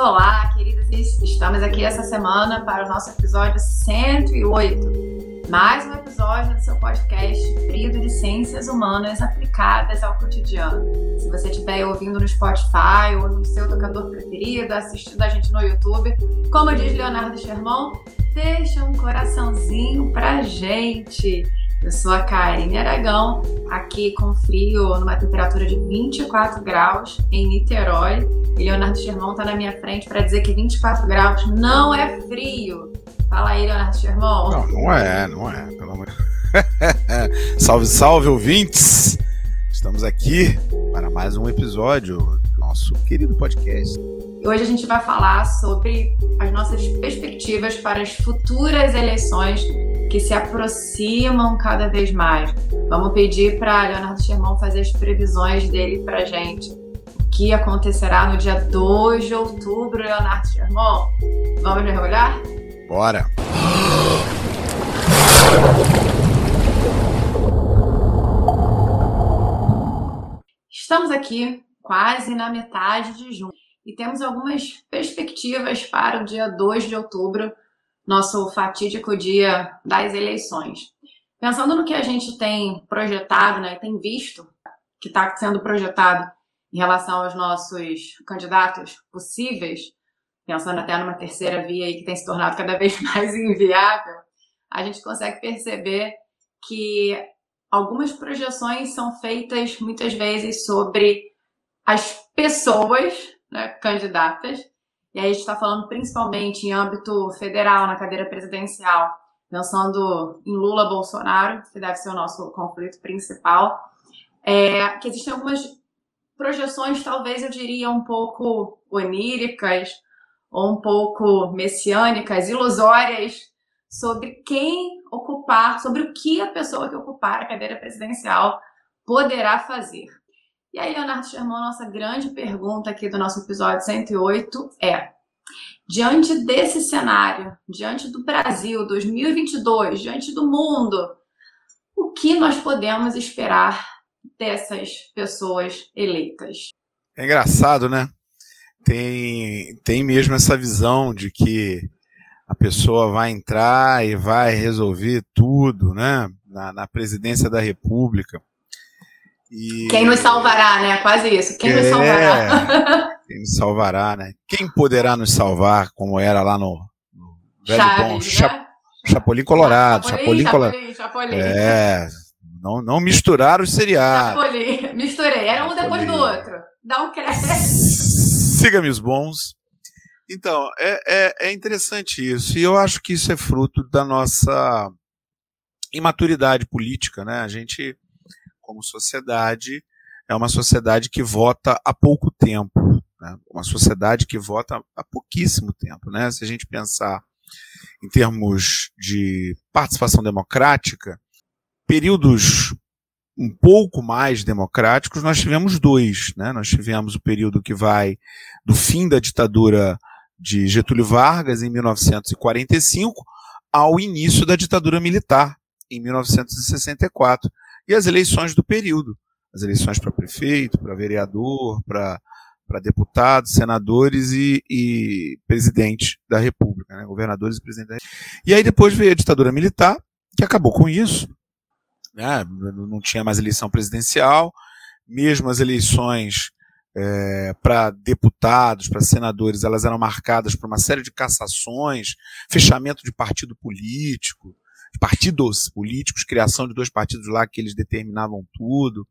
Olá, queridas. Estamos aqui essa semana para o nosso episódio 108. Mais um episódio do seu podcast Frido de Ciências Humanas aplicadas ao cotidiano. Se você estiver ouvindo no Spotify ou no seu tocador preferido, assistindo a gente no YouTube, como diz Leonardo Sherman, deixa um coraçãozinho pra gente. Eu sou a Karine Aragão, aqui com frio, numa temperatura de 24 graus em Niterói. E Leonardo Sherman está na minha frente para dizer que 24 graus não é frio. Fala aí, Leonardo Sherman. Não, não é, não é, pelo amor Salve, salve, ouvintes! Estamos aqui para mais um episódio do nosso querido podcast. Hoje a gente vai falar sobre as nossas perspectivas para as futuras eleições que se aproximam cada vez mais. Vamos pedir para Leonardo Sherman fazer as previsões dele para gente. O que acontecerá no dia 2 de outubro, Leonardo Sherman? Vamos mergulhar? Bora! Estamos aqui quase na metade de junho e temos algumas perspectivas para o dia 2 de outubro, nosso fatídico dia das eleições. Pensando no que a gente tem projetado, né, tem visto que está sendo projetado em relação aos nossos candidatos possíveis, pensando até numa terceira via aí que tem se tornado cada vez mais inviável, a gente consegue perceber que algumas projeções são feitas muitas vezes sobre as pessoas né, candidatas e aí a gente está falando principalmente em âmbito federal, na cadeira presidencial, pensando em Lula Bolsonaro, que deve ser o nosso conflito principal, é, que existem algumas projeções, talvez eu diria, um pouco oníricas, ou um pouco messiânicas, ilusórias, sobre quem ocupar, sobre o que a pessoa que ocupar a cadeira presidencial poderá fazer. E aí, Leonardo Sherman, nossa grande pergunta aqui do nosso episódio 108 é: diante desse cenário, diante do Brasil 2022, diante do mundo, o que nós podemos esperar dessas pessoas eleitas? É engraçado, né? Tem, tem mesmo essa visão de que a pessoa vai entrar e vai resolver tudo, né? Na, na presidência da República. E... Quem nos salvará, né? Quase isso. Quem é... nos salvará? Quem nos salvará, né? Quem poderá nos salvar, como era lá no, no velho Chaves, bom né? Chapolin Colorado. Chapolin, Chapolin, Chapolin, Chapolin. É, não, não misturar os seriados. Chapolin, misturei. Era um depois do outro. Dá um crédito. Siga-me os bons. Então, é, é, é interessante isso. E eu acho que isso é fruto da nossa imaturidade política, né? A gente como sociedade, é uma sociedade que vota há pouco tempo, né? uma sociedade que vota há pouquíssimo tempo. Né? Se a gente pensar em termos de participação democrática, períodos um pouco mais democráticos, nós tivemos dois. Né? Nós tivemos o período que vai do fim da ditadura de Getúlio Vargas, em 1945, ao início da ditadura militar, em 1964 e as eleições do período. As eleições para prefeito, para vereador, para deputados, senadores e, e presidente da República, né? governadores e presidente da República. E aí depois veio a ditadura militar, que acabou com isso. Né? Não tinha mais eleição presidencial, mesmo as eleições é, para deputados, para senadores, elas eram marcadas por uma série de cassações, fechamento de partido político, partidos políticos, criação de dois partidos lá que eles determinavam tudo.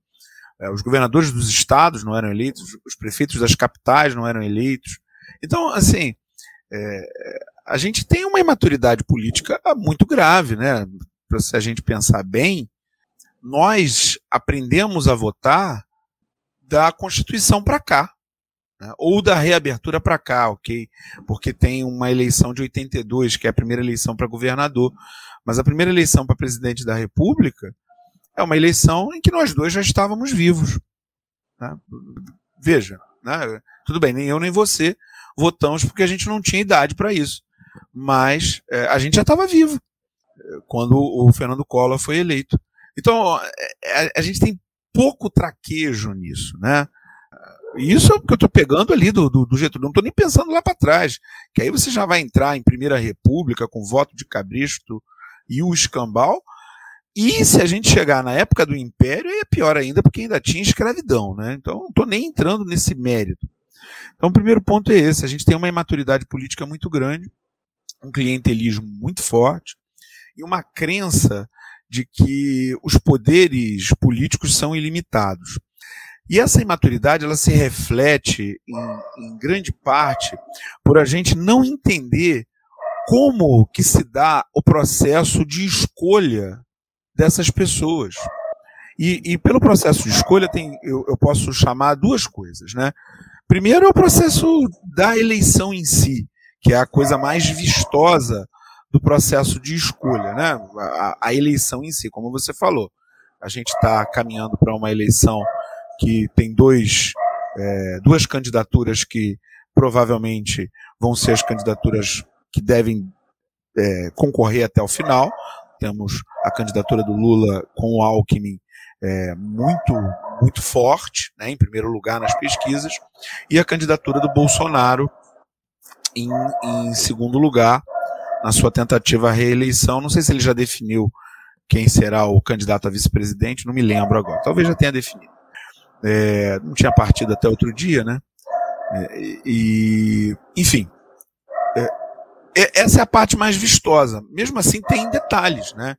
É, os governadores dos estados não eram eleitos, os prefeitos das capitais não eram eleitos. Então, assim, é, a gente tem uma imaturidade política muito grave, né? Se a gente pensar bem, nós aprendemos a votar da Constituição para cá, né? ou da reabertura para cá, ok? Porque tem uma eleição de 82, que é a primeira eleição para governador. Mas a primeira eleição para presidente da República é uma eleição em que nós dois já estávamos vivos. Né? Veja, né? tudo bem, nem eu nem você votamos porque a gente não tinha idade para isso. Mas é, a gente já estava vivo é, quando o Fernando Collor foi eleito. Então, a, é, é, a gente tem pouco traquejo nisso, né? Isso é o que eu estou pegando ali do, do, do Getúlio, não estou nem pensando lá para trás, que aí você já vai entrar em Primeira República com voto de Cabresto e o escambau, e se a gente chegar na época do Império, é pior ainda, porque ainda tinha escravidão, né? Então não estou nem entrando nesse mérito. Então o primeiro ponto é esse, a gente tem uma imaturidade política muito grande, um clientelismo muito forte, e uma crença de que os poderes políticos são ilimitados. E essa imaturidade ela se reflete em, em, grande parte por a gente não entender como que se dá o processo de escolha dessas pessoas. E, e pelo processo de escolha tem, eu, eu posso chamar duas coisas, né? Primeiro é o processo da eleição em si, que é a coisa mais vistosa do processo de escolha, né? A, a eleição em si, como você falou. A gente está caminhando para uma eleição que tem dois, é, duas candidaturas que provavelmente vão ser as candidaturas que devem é, concorrer até o final. Temos a candidatura do Lula com o Alckmin é, muito muito forte, né, em primeiro lugar nas pesquisas, e a candidatura do Bolsonaro em, em segundo lugar na sua tentativa à reeleição. Não sei se ele já definiu quem será o candidato a vice-presidente, não me lembro agora. Talvez já tenha definido. É, não tinha partido até outro dia, né? É, e, enfim, essa é a parte mais vistosa. Mesmo assim, tem detalhes, né?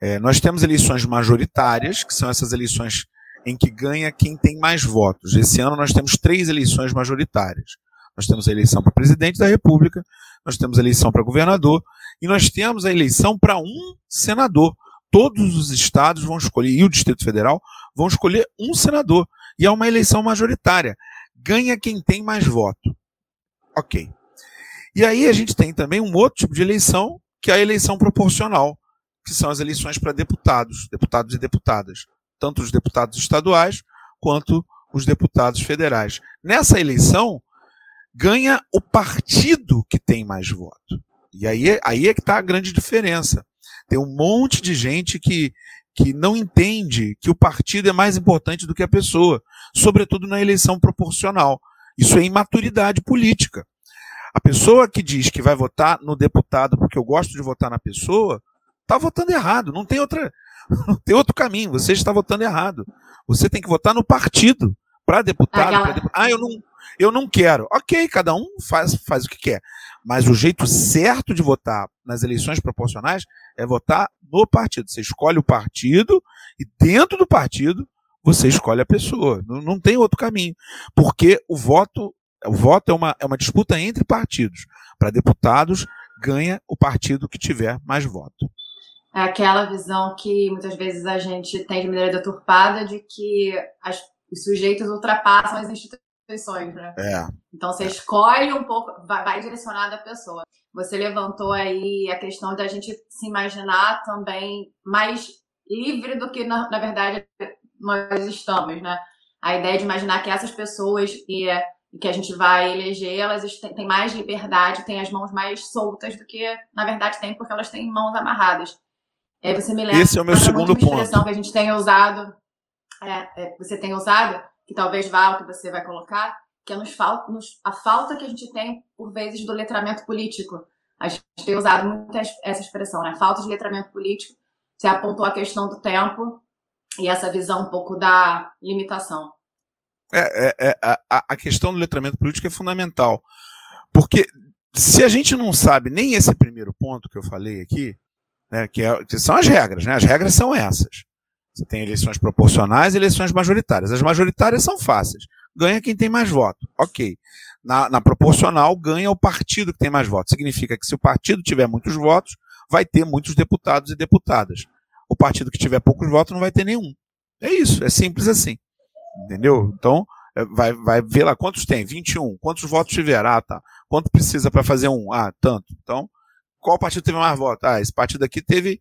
É, nós temos eleições majoritárias, que são essas eleições em que ganha quem tem mais votos. Esse ano nós temos três eleições majoritárias. Nós temos a eleição para presidente da República, nós temos a eleição para governador e nós temos a eleição para um senador. Todos os estados vão escolher, e o Distrito Federal, vão escolher um senador. E é uma eleição majoritária. Ganha quem tem mais voto. Ok. E aí a gente tem também um outro tipo de eleição, que é a eleição proporcional, que são as eleições para deputados, deputados e deputadas, tanto os deputados estaduais quanto os deputados federais. Nessa eleição, ganha o partido que tem mais voto. E aí, aí é que está a grande diferença. Tem um monte de gente que, que não entende que o partido é mais importante do que a pessoa, sobretudo na eleição proporcional. Isso é imaturidade política. A pessoa que diz que vai votar no deputado porque eu gosto de votar na pessoa, está votando errado. Não tem outra, não tem outro caminho. Você está votando errado. Você tem que votar no partido para deputado. Aquela... Pra Ah, eu não, eu não quero. Ok, cada um faz, faz o que quer. Mas o jeito certo de votar nas eleições proporcionais é votar no partido. Você escolhe o partido e dentro do partido você escolhe a pessoa. Não, não tem outro caminho. Porque o voto, o voto é uma, é uma disputa entre partidos. Para deputados, ganha o partido que tiver mais voto. É aquela visão que muitas vezes a gente tem de maneira deturpada de que as, os sujeitos ultrapassam as instituições né? É. Então você escolhe um pouco, vai, vai direcionado à pessoa. Você levantou aí a questão da gente se imaginar também mais livre do que, na, na verdade, nós estamos, né? A ideia de imaginar que essas pessoas que, que a gente vai eleger, elas têm mais liberdade, têm as mãos mais soltas do que, na verdade, tem, porque elas têm mãos amarradas. É, você me lembra Esse é o meu segundo ponto. expressão que a gente tem usado, é, é, você tem usado, que talvez vá ao que você vai colocar, que é nos, nos, a falta que a gente tem, por vezes, do letramento político. A gente tem usado muito essa expressão, né? Falta de letramento político. Você apontou a questão do tempo e essa visão um pouco da limitação. É, é, é a, a questão do letramento político é fundamental. Porque se a gente não sabe nem esse primeiro ponto que eu falei aqui, né, que, é, que são as regras, né? As regras são essas. Você tem eleições proporcionais e eleições majoritárias. As majoritárias são fáceis. Ganha quem tem mais voto. Ok. Na, na, proporcional, ganha o partido que tem mais votos. Significa que se o partido tiver muitos votos, vai ter muitos deputados e deputadas. O partido que tiver poucos votos não vai ter nenhum. É isso, é simples assim. Entendeu? Então, é, vai, vai ver lá quantos tem? 21. Quantos votos tiver? Ah, tá. Quanto precisa para fazer um? Ah, tanto. Então, qual partido teve mais votos? Ah, esse partido aqui teve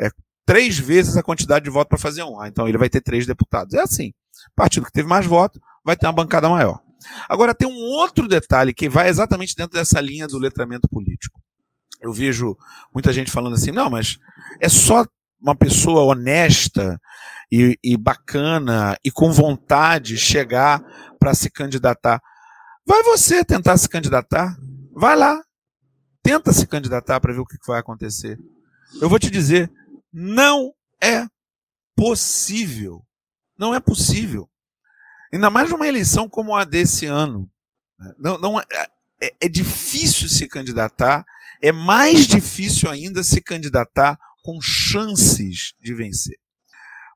é, três vezes a quantidade de votos para fazer um. Ah, então ele vai ter três deputados. É assim. Partido que teve mais votos vai ter uma bancada maior. Agora tem um outro detalhe que vai exatamente dentro dessa linha do letramento político. Eu vejo muita gente falando assim, não, mas é só uma pessoa honesta e, e bacana e com vontade chegar para se candidatar. Vai você tentar se candidatar. Vai lá. Tenta se candidatar para ver o que vai acontecer. Eu vou te dizer, não é possível. Não é possível. Ainda mais numa eleição como a desse ano. Não, não é, é, é difícil se candidatar, é mais difícil ainda se candidatar com chances de vencer.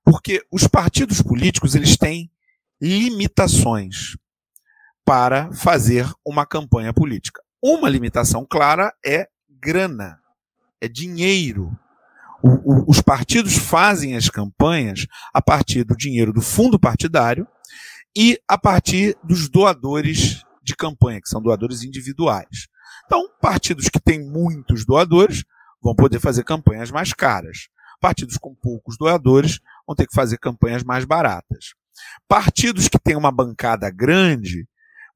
Porque os partidos políticos eles têm limitações para fazer uma campanha política. Uma limitação clara é grana, é dinheiro. O, o, os partidos fazem as campanhas a partir do dinheiro do fundo partidário e a partir dos doadores de campanha, que são doadores individuais. Então, partidos que têm muitos doadores vão poder fazer campanhas mais caras. Partidos com poucos doadores vão ter que fazer campanhas mais baratas. Partidos que têm uma bancada grande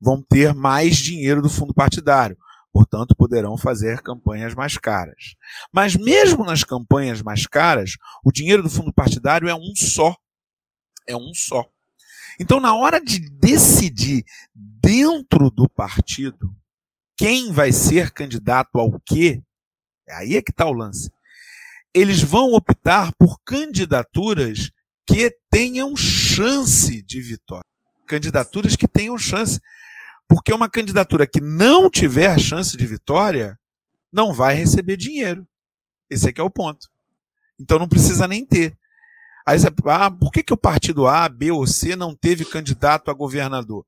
vão ter mais dinheiro do fundo partidário, portanto, poderão fazer campanhas mais caras. Mas mesmo nas campanhas mais caras, o dinheiro do fundo partidário é um só. É um só. Então, na hora de decidir dentro do partido quem vai ser candidato ao quê, aí é que está o lance. Eles vão optar por candidaturas que tenham chance de vitória. Candidaturas que tenham chance. Porque uma candidatura que não tiver chance de vitória não vai receber dinheiro. Esse aqui é o ponto. Então não precisa nem ter. Aí você, ah, por que, que o partido A, B ou C não teve candidato a governador?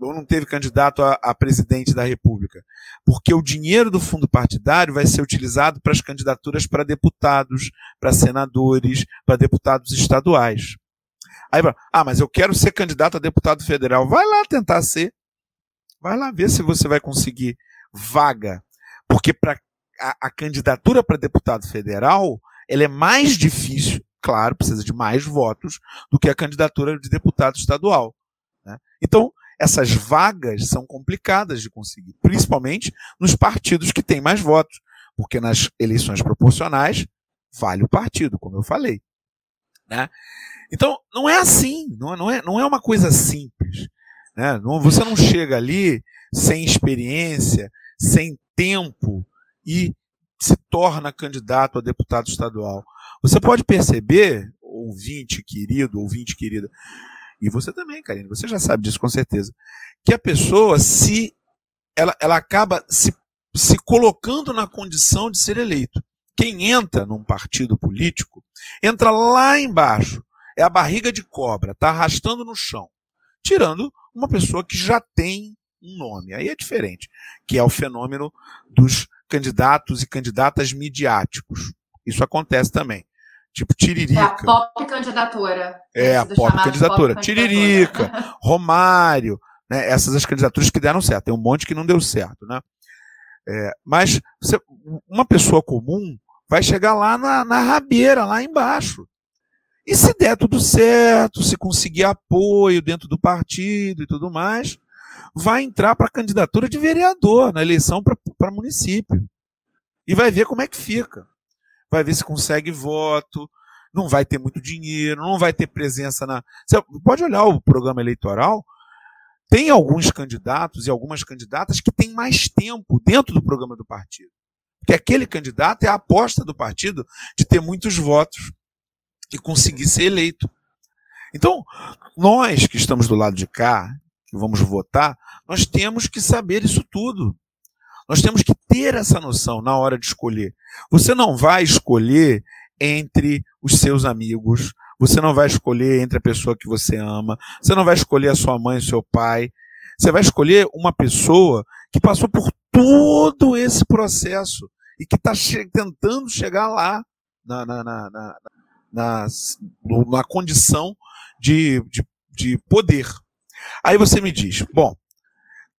Ou não teve candidato a, a presidente da República? Porque o dinheiro do fundo partidário vai ser utilizado para as candidaturas para deputados, para senadores, para deputados estaduais. Aí, ah, mas eu quero ser candidato a deputado federal. Vai lá tentar ser. Vai lá ver se você vai conseguir vaga. Porque para a, a candidatura para deputado federal, ela é mais difícil claro, precisa de mais votos do que a candidatura de deputado estadual. Né? Então, essas vagas são complicadas de conseguir, principalmente nos partidos que têm mais votos, porque nas eleições proporcionais vale o partido, como eu falei. Né? Então, não é assim, não, é, não é uma coisa simples. Né? Não, você não chega ali sem experiência, sem tempo e se torna candidato a deputado estadual. Você pode perceber, ouvinte querido, ouvinte querida, e você também, Karine, você já sabe disso com certeza, que a pessoa se ela, ela acaba se, se colocando na condição de ser eleito. Quem entra num partido político entra lá embaixo, é a barriga de cobra, está arrastando no chão, tirando uma pessoa que já tem um nome. Aí é diferente, que é o fenômeno dos candidatos e candidatas midiáticos. Isso acontece também. Tipo Tiririca. É a pop candidatura. É, a pop candidatura. Pop Tiririca, Romário, né? Essas as candidaturas que deram certo. Tem um monte que não deu certo, né? É, mas você, uma pessoa comum vai chegar lá na, na rabeira, lá embaixo. E se der tudo certo, se conseguir apoio dentro do partido e tudo mais, vai entrar para a candidatura de vereador na eleição para município. E vai ver como é que fica vai ver se consegue voto, não vai ter muito dinheiro, não vai ter presença na. Você pode olhar o programa eleitoral, tem alguns candidatos e algumas candidatas que têm mais tempo dentro do programa do partido. Porque aquele candidato é a aposta do partido de ter muitos votos e conseguir ser eleito. Então, nós que estamos do lado de cá, que vamos votar, nós temos que saber isso tudo. Nós temos que ter essa noção na hora de escolher. Você não vai escolher entre os seus amigos, você não vai escolher entre a pessoa que você ama, você não vai escolher a sua mãe o seu pai. Você vai escolher uma pessoa que passou por todo esse processo e que está che tentando chegar lá na, na, na, na, na, na condição de, de, de poder. Aí você me diz, bom,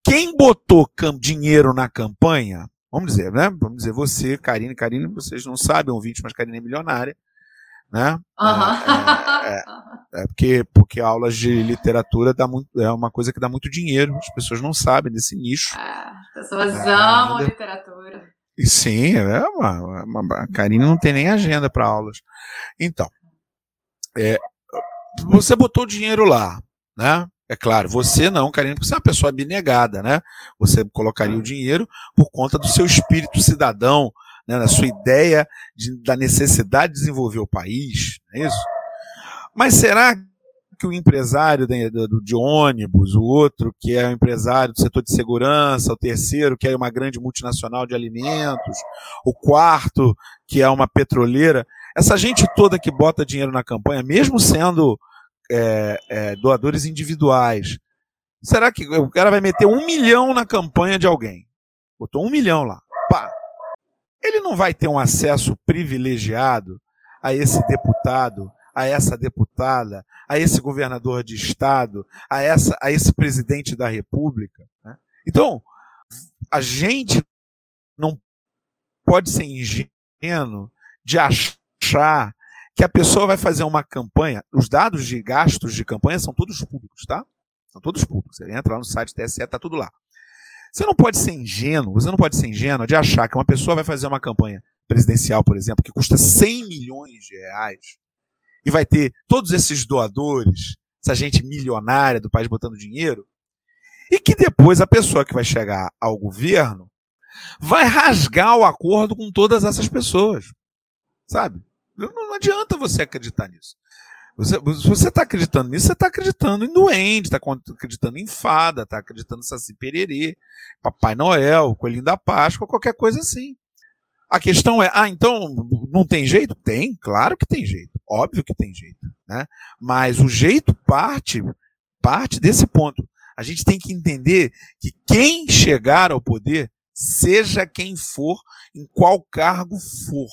quem botou dinheiro na campanha, vamos dizer, né? Vamos dizer, você, Karine, Karine, vocês não sabem, ouvintes, mas Karine é milionária, né? Uhum. É, é, é, porque, porque aulas de literatura dá muito, é uma coisa que dá muito dinheiro, as pessoas não sabem desse nicho. Ah, as pessoas é, amam literatura. E sim, é uma, uma, a Karine não tem nem agenda para aulas. Então, é, você botou dinheiro lá, né? É claro, você não, Karine, porque você é uma pessoa abnegada, né? Você colocaria o dinheiro por conta do seu espírito cidadão, né, na sua ideia de, da necessidade de desenvolver o país, não é isso? Mas será que o empresário de, de, de, ônibus, o outro que é o empresário do setor de segurança, o terceiro que é uma grande multinacional de alimentos, o quarto que é uma petroleira, essa gente toda que bota dinheiro na campanha, mesmo sendo é, é, doadores individuais, será que o cara vai meter um milhão na campanha de alguém? Botou um milhão lá, pá. Ele não vai ter um acesso privilegiado a esse deputado a essa deputada, a esse governador de estado, a, essa, a esse presidente da república. Né? Então, a gente não pode ser ingênuo de achar que a pessoa vai fazer uma campanha. Os dados de gastos de campanha são todos públicos, tá? São todos públicos. Você entra lá no site TSE, está tudo lá. Você não pode ser ingênuo, você não pode ser ingênuo de achar que uma pessoa vai fazer uma campanha presidencial, por exemplo, que custa 100 milhões de reais, e vai ter todos esses doadores, essa gente milionária do país botando dinheiro, e que depois a pessoa que vai chegar ao governo vai rasgar o acordo com todas essas pessoas. Sabe? Não, adianta você acreditar nisso. Você, se você está acreditando nisso, você está acreditando em duende, está acreditando em fada, está acreditando em Saci Pererê, Papai Noel, Coelhinho da Páscoa, qualquer coisa assim. A questão é, ah, então não tem jeito? Tem, claro que tem jeito. Óbvio que tem jeito, né? Mas o jeito parte parte desse ponto. A gente tem que entender que quem chegar ao poder, seja quem for, em qual cargo for,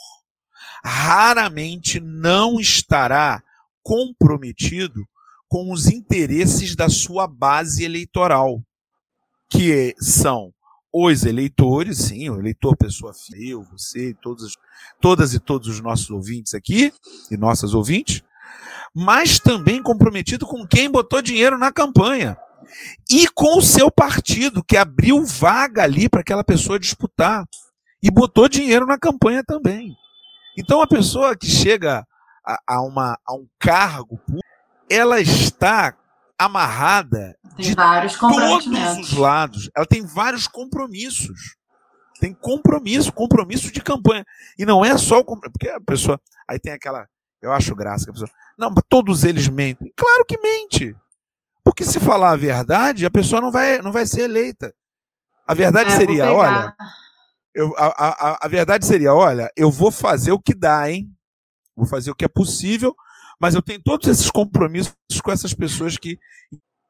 raramente não estará comprometido com os interesses da sua base eleitoral, que são os eleitores, sim, o eleitor, pessoa fiel, você, todos, todas e todos os nossos ouvintes aqui e nossas ouvintes, mas também comprometido com quem botou dinheiro na campanha e com o seu partido, que abriu vaga ali para aquela pessoa disputar e botou dinheiro na campanha também. Então a pessoa que chega a, a, uma, a um cargo ela está amarrada tem de vários todos os lados. Ela tem vários compromissos. Tem compromisso, compromisso de campanha. E não é só o compromisso. Porque a pessoa. Aí tem aquela. Eu acho graça que a pessoa. Não, todos eles mentem. Claro que mente. Porque se falar a verdade, a pessoa não vai, não vai ser eleita. A verdade é, seria, olha. Eu, a, a, a verdade seria, olha, eu vou fazer o que dá, hein? Vou fazer o que é possível mas eu tenho todos esses compromissos com essas pessoas que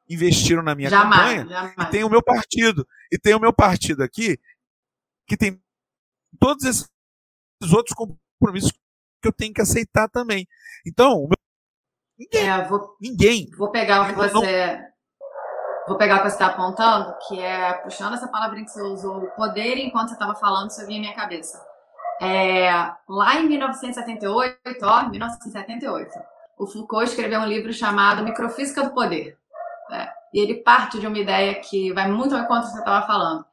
investiram na minha jamais, campanha jamais. e tem o meu partido e tem o meu partido aqui que tem todos esses outros compromissos que eu tenho que aceitar também. Então, meu... ninguém, é, vou, ninguém. Vou pegar o que você não... vou pegar o que você está apontando, que é puxando essa palavrinha que você usou, poder, enquanto você estava falando, isso vinha na minha cabeça. É, lá em 1978, ó, 1978, o Foucault escreveu um livro chamado Microfísica do Poder. Né? E ele parte de uma ideia que vai muito ao encontro do que você estava falando.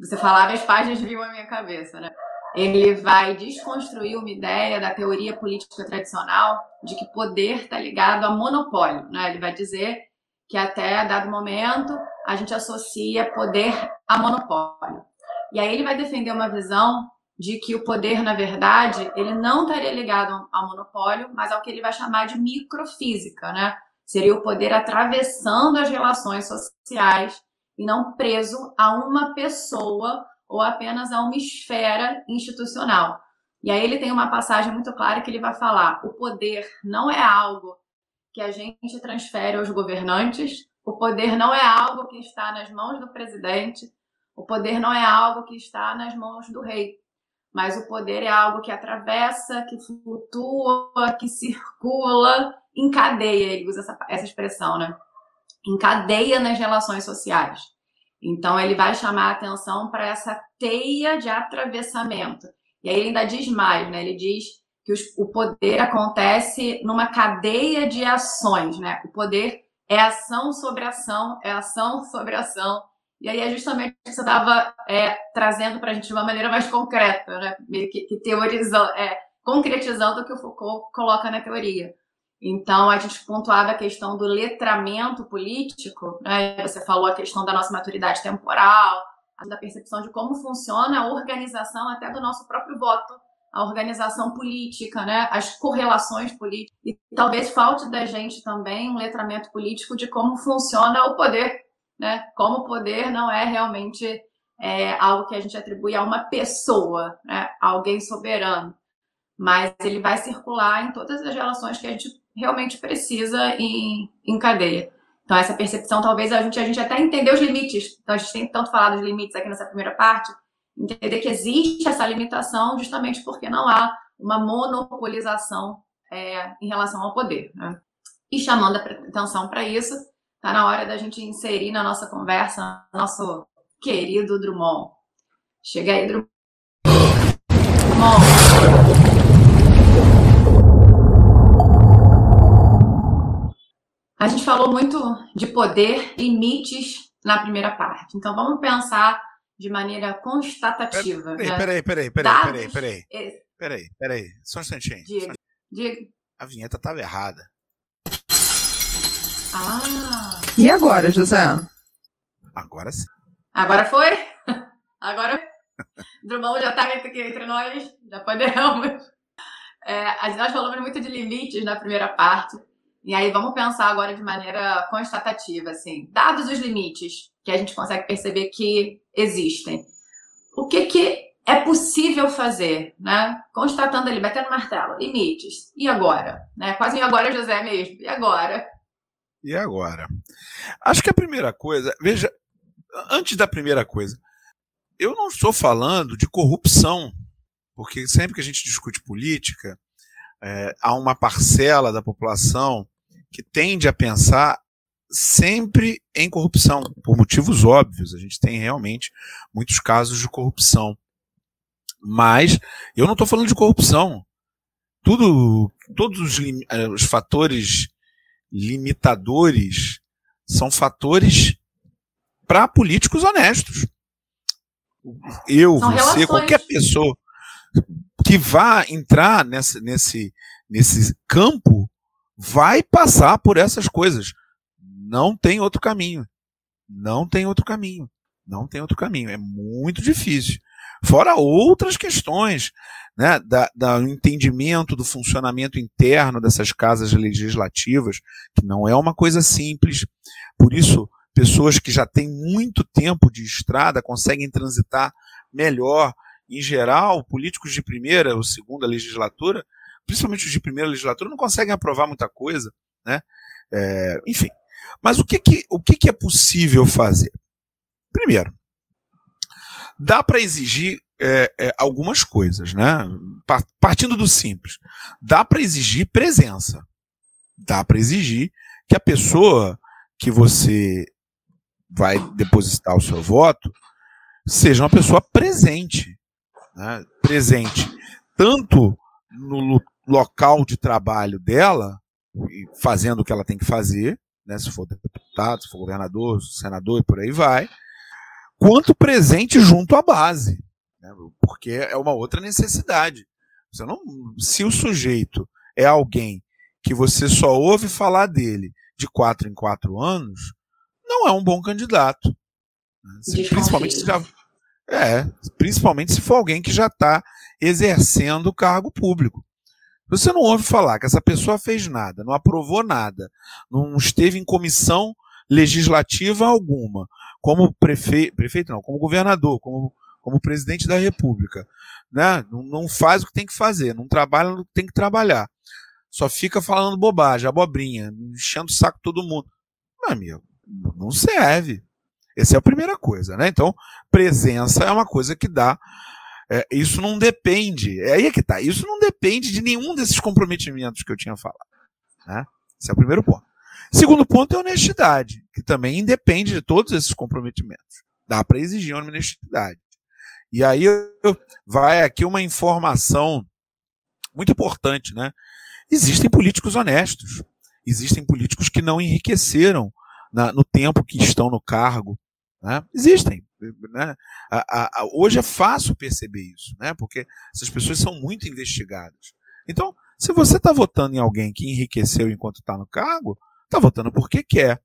Você falava as páginas vinham à minha cabeça, né? Ele vai desconstruir uma ideia da teoria política tradicional de que poder está ligado a monopólio, né? Ele vai dizer que até dado momento a gente associa poder a monopólio. E aí ele vai defender uma visão de que o poder, na verdade, ele não estaria ligado ao monopólio, mas ao que ele vai chamar de microfísica, né? Seria o poder atravessando as relações sociais e não preso a uma pessoa ou apenas a uma esfera institucional. E aí ele tem uma passagem muito clara que ele vai falar: o poder não é algo que a gente transfere aos governantes, o poder não é algo que está nas mãos do presidente, o poder não é algo que está nas mãos do rei mas o poder é algo que atravessa, que flutua, que circula, encadeia, ele usa essa, essa expressão, né? Encadeia nas relações sociais. Então, ele vai chamar a atenção para essa teia de atravessamento. E aí ele ainda diz mais, né? Ele diz que o poder acontece numa cadeia de ações, né? O poder é ação sobre ação, é ação sobre ação, e aí é justamente o que você estava é, trazendo para a gente de uma maneira mais concreta, né? meio que, que teorizando, é, concretizando o que o Foucault coloca na teoria. Então, a gente pontuava a questão do letramento político, né? você falou a questão da nossa maturidade temporal, da percepção de como funciona a organização até do nosso próprio voto, a organização política, né? as correlações políticas. E talvez falte da gente também um letramento político de como funciona o poder, né? como o poder não é realmente é, algo que a gente atribui a uma pessoa, né? alguém soberano mas ele vai circular em todas as relações que a gente realmente precisa em, em cadeia. Então, essa percepção, talvez a gente, a gente até entender os limites. Então, a gente tem tanto falado de limites aqui nessa primeira parte, entender que existe essa limitação justamente porque não há uma monopolização é, em relação ao poder. Né? E chamando a atenção para isso, está na hora da gente inserir na nossa conversa nosso querido Drummond. Chega aí, Drummond. A gente falou muito de poder, limites na primeira parte. Então vamos pensar de maneira constatativa. Peraí, né? peraí, peraí, peraí, Dados... peraí, peraí, peraí. Peraí, peraí, só um instantinho. Diga, diga. A vinheta estava errada. Ah. E agora, José? Agora sim. Agora foi? Agora Drummond já está aqui entre nós, já podemos. É, nós falamos muito de limites na primeira parte. E aí vamos pensar agora de maneira constatativa, assim, dados os limites que a gente consegue perceber que existem, o que que é possível fazer, né? Constatando ali, batendo martelo, limites. E agora? Né? Quase e agora, José mesmo. E agora? E agora? Acho que a primeira coisa, veja, antes da primeira coisa, eu não estou falando de corrupção, porque sempre que a gente discute política, é, há uma parcela da população que tende a pensar sempre em corrupção, por motivos óbvios. A gente tem realmente muitos casos de corrupção. Mas eu não estou falando de corrupção. Tudo, todos os, eh, os fatores limitadores são fatores para políticos honestos. Eu, são você, relações. qualquer pessoa que vá entrar nessa, nesse, nesse campo vai passar por essas coisas. Não tem outro caminho. Não tem outro caminho. Não tem outro caminho. É muito difícil. Fora outras questões, né, da, da entendimento do funcionamento interno dessas casas legislativas, que não é uma coisa simples. Por isso, pessoas que já têm muito tempo de estrada conseguem transitar melhor. Em geral, políticos de primeira ou segunda legislatura principalmente os de primeira legislatura, não conseguem aprovar muita coisa, né? É, enfim. Mas o que, que, o que, que é possível fazer? Primeiro, dá para exigir é, é, algumas coisas, né? Partindo do simples, dá para exigir presença, dá para exigir que a pessoa que você vai depositar o seu voto seja uma pessoa presente, né? presente tanto no, local de trabalho dela, fazendo o que ela tem que fazer, né, se for deputado, se for governador, senador e por aí vai, quanto presente junto à base, né, porque é uma outra necessidade. Você não, se o sujeito é alguém que você só ouve falar dele de quatro em quatro anos, não é um bom candidato. Né, se, principalmente se já, é, principalmente se for alguém que já está exercendo o cargo público. Você não ouve falar que essa pessoa fez nada, não aprovou nada, não esteve em comissão legislativa alguma, como prefeito, prefeito não, como governador, como, como presidente da República, né? Não, não faz o que tem que fazer, não trabalha o que tem que trabalhar, só fica falando bobagem, abobrinha, enchendo o saco todo mundo. Meu amigo, não serve. Essa é a primeira coisa, né? Então, presença é uma coisa que dá é, isso não depende, é aí é que tá, isso não depende de nenhum desses comprometimentos que eu tinha falado. Né? Esse é o primeiro ponto. Segundo ponto é honestidade, que também independe de todos esses comprometimentos. Dá para exigir honestidade. E aí vai aqui uma informação muito importante, né? Existem políticos honestos, existem políticos que não enriqueceram na, no tempo que estão no cargo, né? Existem. Né? A, a, hoje é fácil perceber isso, né? porque essas pessoas são muito investigadas. Então, Se você está votando em alguém que enriqueceu enquanto está no cargo, está votando porque quer.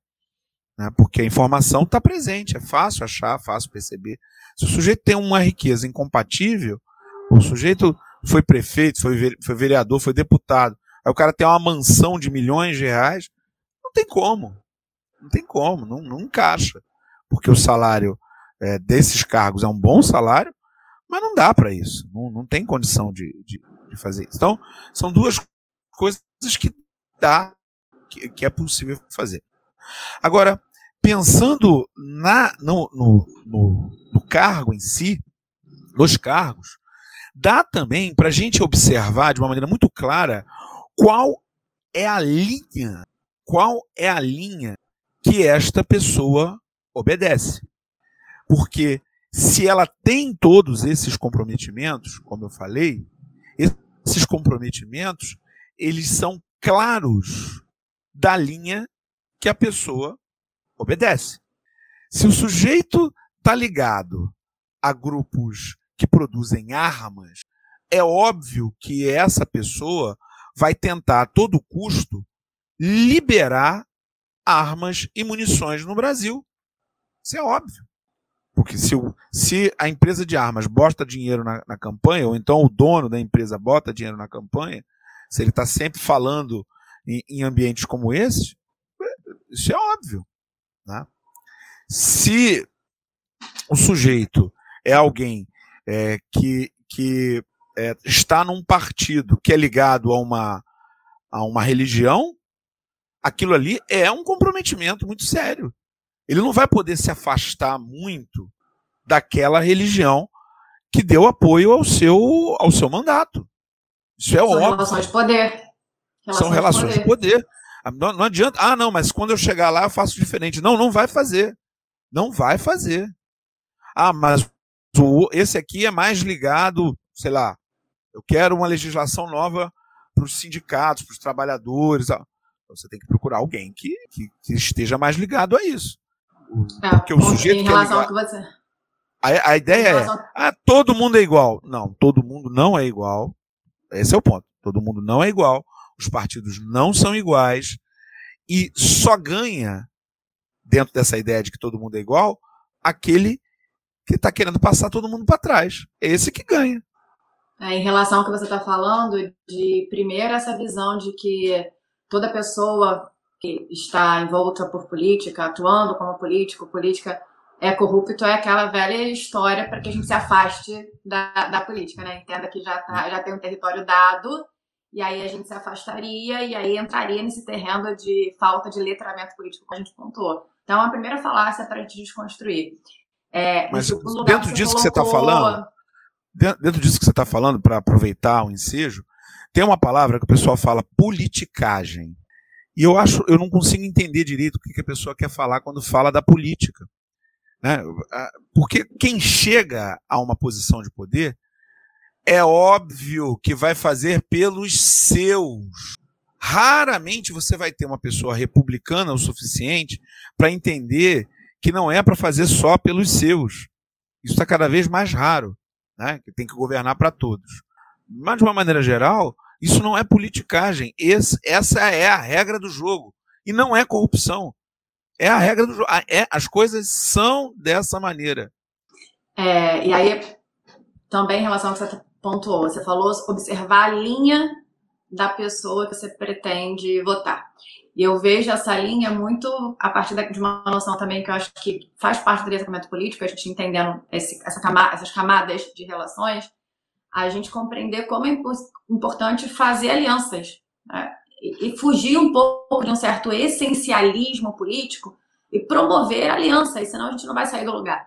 Né? Porque a informação está presente, é fácil achar, fácil perceber. Se o sujeito tem uma riqueza incompatível, o sujeito foi prefeito, foi, foi vereador, foi deputado, aí o cara tem uma mansão de milhões de reais, não tem como. Não tem como, não, não encaixa. Porque o salário é, desses cargos é um bom salário, mas não dá para isso. Não, não tem condição de, de, de, fazer isso. Então, são duas coisas que dá, que, que é possível fazer. Agora, pensando na, no, no, no, no cargo em si, nos cargos, dá também para a gente observar de uma maneira muito clara qual é a linha, qual é a linha que esta pessoa obedece. Porque se ela tem todos esses comprometimentos, como eu falei, esses comprometimentos, eles são claros da linha que a pessoa obedece. Se o sujeito está ligado a grupos que produzem armas, é óbvio que essa pessoa vai tentar a todo custo liberar armas e munições no Brasil. Isso é óbvio. Porque se, se a empresa de armas bota dinheiro na, na, campanha, ou então o dono da empresa bota dinheiro na campanha, se ele está sempre falando em, em, ambientes como esse, isso é óbvio. Né? Se o sujeito é alguém é, que, que é, está num partido que é ligado a uma, a uma religião, aquilo ali é um comprometimento muito sério. Ele não vai poder se afastar muito daquela religião que deu apoio ao seu, ao seu mandato. Isso é São óbvio. relações de poder. Relações São relações de poder. De poder. Não, não adianta. Ah, não, mas quando eu chegar lá eu faço diferente. Não, não vai fazer. Não vai fazer. Ah, mas esse aqui é mais ligado, sei lá, eu quero uma legislação nova para os sindicatos, para os trabalhadores. Então você tem que procurar alguém que, que, que esteja mais ligado a isso. É, Porque o sujeito em relação é ligado, ao que você... a, a ideia é, ah, todo mundo é igual. Não, todo mundo não é igual. Esse é o ponto. Todo mundo não é igual. Os partidos não são iguais. E só ganha, dentro dessa ideia de que todo mundo é igual, aquele que está querendo passar todo mundo para trás. É esse que ganha. É, em relação ao que você está falando, de primeiro essa visão de que toda pessoa que está envolta por política, atuando como político, política é corrupto, é aquela velha história para que a gente se afaste da, da política, né? Entenda que já, tá, já tem um território dado, e aí a gente se afastaria, e aí entraria nesse terreno de falta de letramento político que a gente pontuou. Então, a primeira falácia para a gente desconstruir. É, Mas dentro que disso colocou... que você está falando, dentro disso que você está falando, para aproveitar o ensejo, tem uma palavra que o pessoal fala politicagem. E eu acho, eu não consigo entender direito o que a pessoa quer falar quando fala da política. Né? Porque quem chega a uma posição de poder é óbvio que vai fazer pelos seus. Raramente você vai ter uma pessoa republicana o suficiente para entender que não é para fazer só pelos seus. Isso está cada vez mais raro, né? que tem que governar para todos. Mas, de uma maneira geral, isso não é politicagem. Esse, essa é a regra do jogo. E não é corrupção. É a regra do jogo. É, as coisas são dessa maneira. É, e aí, também em relação ao que você pontuou, você falou observar a linha da pessoa que você pretende votar. E eu vejo essa linha muito a partir de uma noção também que eu acho que faz parte do desenvolvimento político, a gente entendendo esse, essa essas camadas de relações, a gente compreender como é importante fazer alianças né? e, fugir um pouco de um certo essencialismo político e promover alianças, senão a gente não vai sair do lugar.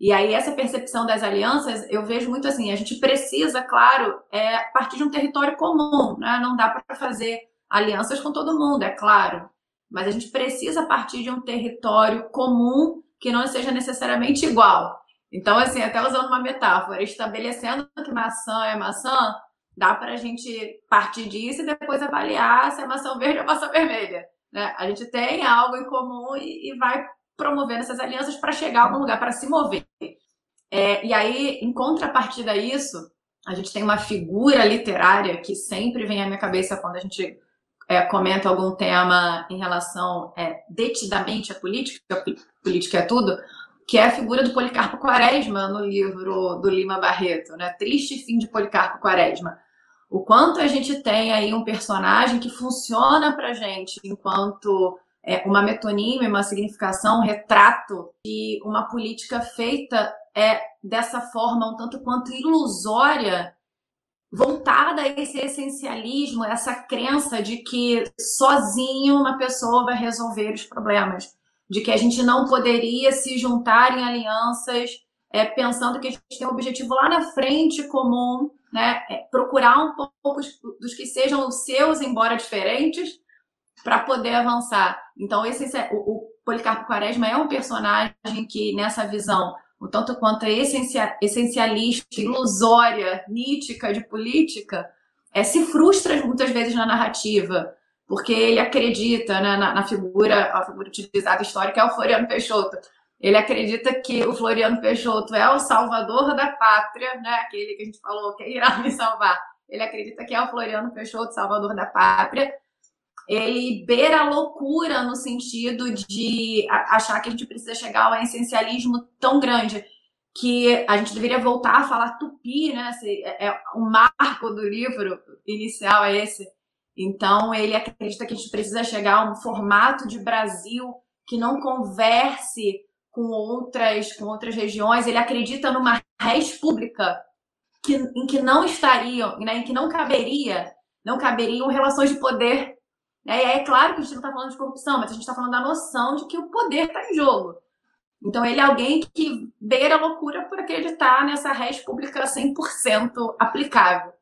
E aí essa percepção das alianças, eu vejo muito assim, a gente precisa, claro, é, partir de um território comum, né? não dá para fazer alianças com todo mundo, é claro. Mas a gente precisa partir de um território comum que não seja necessariamente igual. Então, assim, até usando uma metáfora, estabelecendo que maçã é maçã, dá para a gente partir disso e depois avaliar se é maçã verde ou maçã vermelha. Né? A gente tem algo em comum e, e vai promovendo essas alianças para chegar a algum lugar, para se mover. É, e aí, em contrapartida a isso, a gente tem uma figura literária que sempre vem à minha cabeça quando a gente é, comenta algum tema em relação é, detidamente à política, política é tudo, que é a figura do Policarpo Quaresma no livro do Lima Barreto, né? Triste fim de Policarpo Quaresma. O quanto a gente tem aí um personagem que funciona pra gente enquanto é, uma metonímia, uma significação, um retrato de uma política feita é, dessa forma um tanto quanto ilusória voltada a esse essencialismo, essa crença de que sozinho uma pessoa vai resolver os problemas, de que a gente não poderia se juntar em alianças é, pensando que a gente tem um objetivo lá na frente comum, né? É, procurar um pouco dos que sejam os seus, embora diferentes, para poder avançar. Então, esse, o, o Policarpo Quaresma é um personagem que, nessa visão o tanto quanto é essencialista, ilusória, nítica de política, é, se frustra muitas vezes na narrativa, porque ele acredita né, na, na, figura, a figura utilizada histórica é o Floriano Peixoto. Ele acredita que o Floriano Peixoto é o salvador da pátria, né, aquele que a gente falou que irá me salvar. Ele acredita que é o Floriano Peixoto, salvador da pátria, ele beira a loucura no sentido de achar que a gente precisa chegar a um essencialismo tão grande que a gente deveria voltar a falar tupi, né? É, é o marco do livro inicial é esse. Então ele acredita que a gente precisa chegar a um formato de Brasil que não converse com outras com outras regiões. Ele acredita numa república que, em que não estariam, né, em que não caberia, não caberiam relações de poder é, e aí é claro que a gente não está falando de corrupção, mas a gente está falando da noção de que o poder está em jogo. Então ele é alguém que beira a loucura por acreditar nessa res pública 100% aplicável.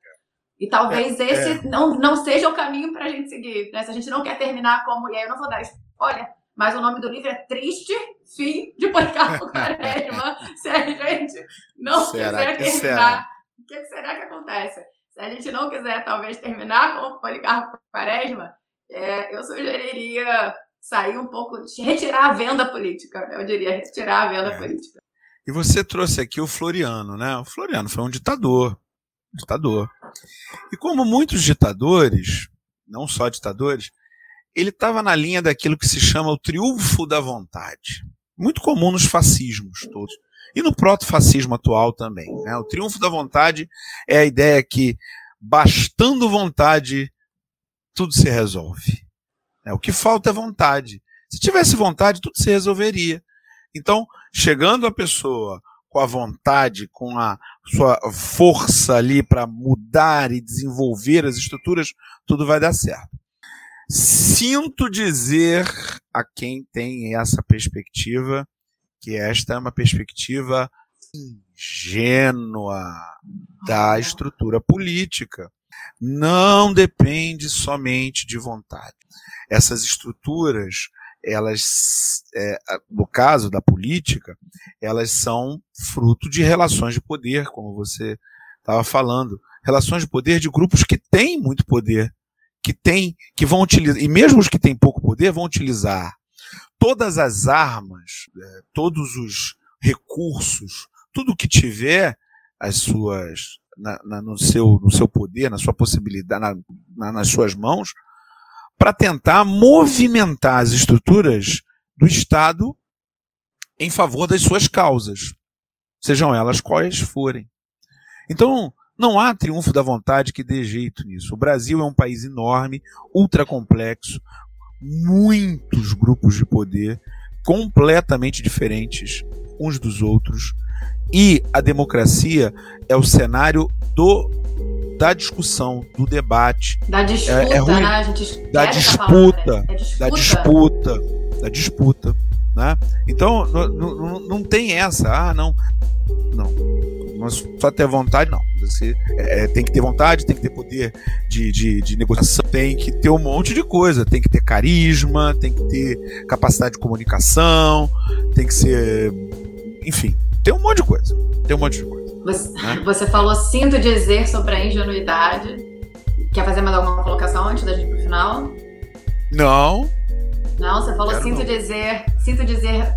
E talvez é, esse é. Não, não seja o caminho para a gente seguir. Né? Se a gente não quer terminar como. E aí eu não vou dar Olha, mas o nome do livro é Triste Fim de Policarpo Quaresma. Se a gente não será quiser terminar, será? o que será que acontece? Se a gente não quiser, talvez, terminar com o Policarpo Quaresma, é, eu sugeriria sair um pouco, retirar a venda política, né? eu diria, retirar a venda é. política. E você trouxe aqui o Floriano, né? O Floriano foi um ditador, ditador. E como muitos ditadores, não só ditadores, ele estava na linha daquilo que se chama o triunfo da vontade. Muito comum nos fascismos todos. E no proto-fascismo atual também. Né? O triunfo da vontade é a ideia que, bastando vontade, tudo se resolve. É, o que falta é vontade. Se tivesse vontade, tudo se resolveria. Então, chegando a pessoa com a vontade, com a sua força ali para mudar e desenvolver as estruturas, tudo vai dar certo. Sinto dizer a quem tem essa perspectiva que esta é uma perspectiva ingênua da estrutura política não depende somente de vontade. Essas estruturas, elas, é, no caso da política, elas são fruto de relações de poder, como você estava falando, relações de poder de grupos que têm muito poder, que têm, que vão utilizar, e mesmo os que têm pouco poder vão utilizar. Todas as armas, é, todos os recursos, tudo que tiver as suas na, na, no, seu, no seu poder, na sua possibilidade, na, nas suas mãos, para tentar movimentar as estruturas do Estado em favor das suas causas, sejam elas quais forem. Então, não há triunfo da vontade que dê jeito nisso. O Brasil é um país enorme, ultra complexo, muitos grupos de poder completamente diferentes uns dos outros e a democracia é o cenário do da discussão, do debate. Da disputa, é, é ruim, né? A gente da disputa, é disputa, da disputa, da disputa, né? Então não, não, não tem essa, ah, não, não, só ter vontade, não. Você é, tem que ter vontade, tem que ter poder de, de, de, negociação, tem que ter um monte de coisa, tem que ter carisma, tem que ter capacidade de comunicação, tem que ser, enfim, tem um monte de coisa. Tem um monte de coisa. Você, né? você falou sinto dizer sobre a ingenuidade. Quer fazer mais alguma colocação antes da gente ir pro final? Não. Não, você falou sinto não. dizer, sinto dizer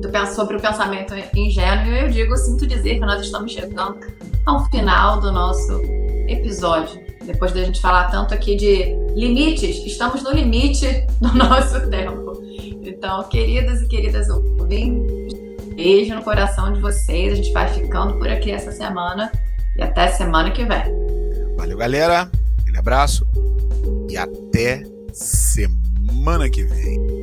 do, sobre o pensamento ingênuo e eu digo sinto dizer que nós estamos chegando ao final do nosso episódio. Depois da gente falar tanto aqui de limites, estamos no limite do nosso tempo. Então, queridas e queridas ouvintes, beijo no coração de vocês. A gente vai ficando por aqui essa semana e até semana que vem. Valeu, galera. Um abraço e até semana que vem.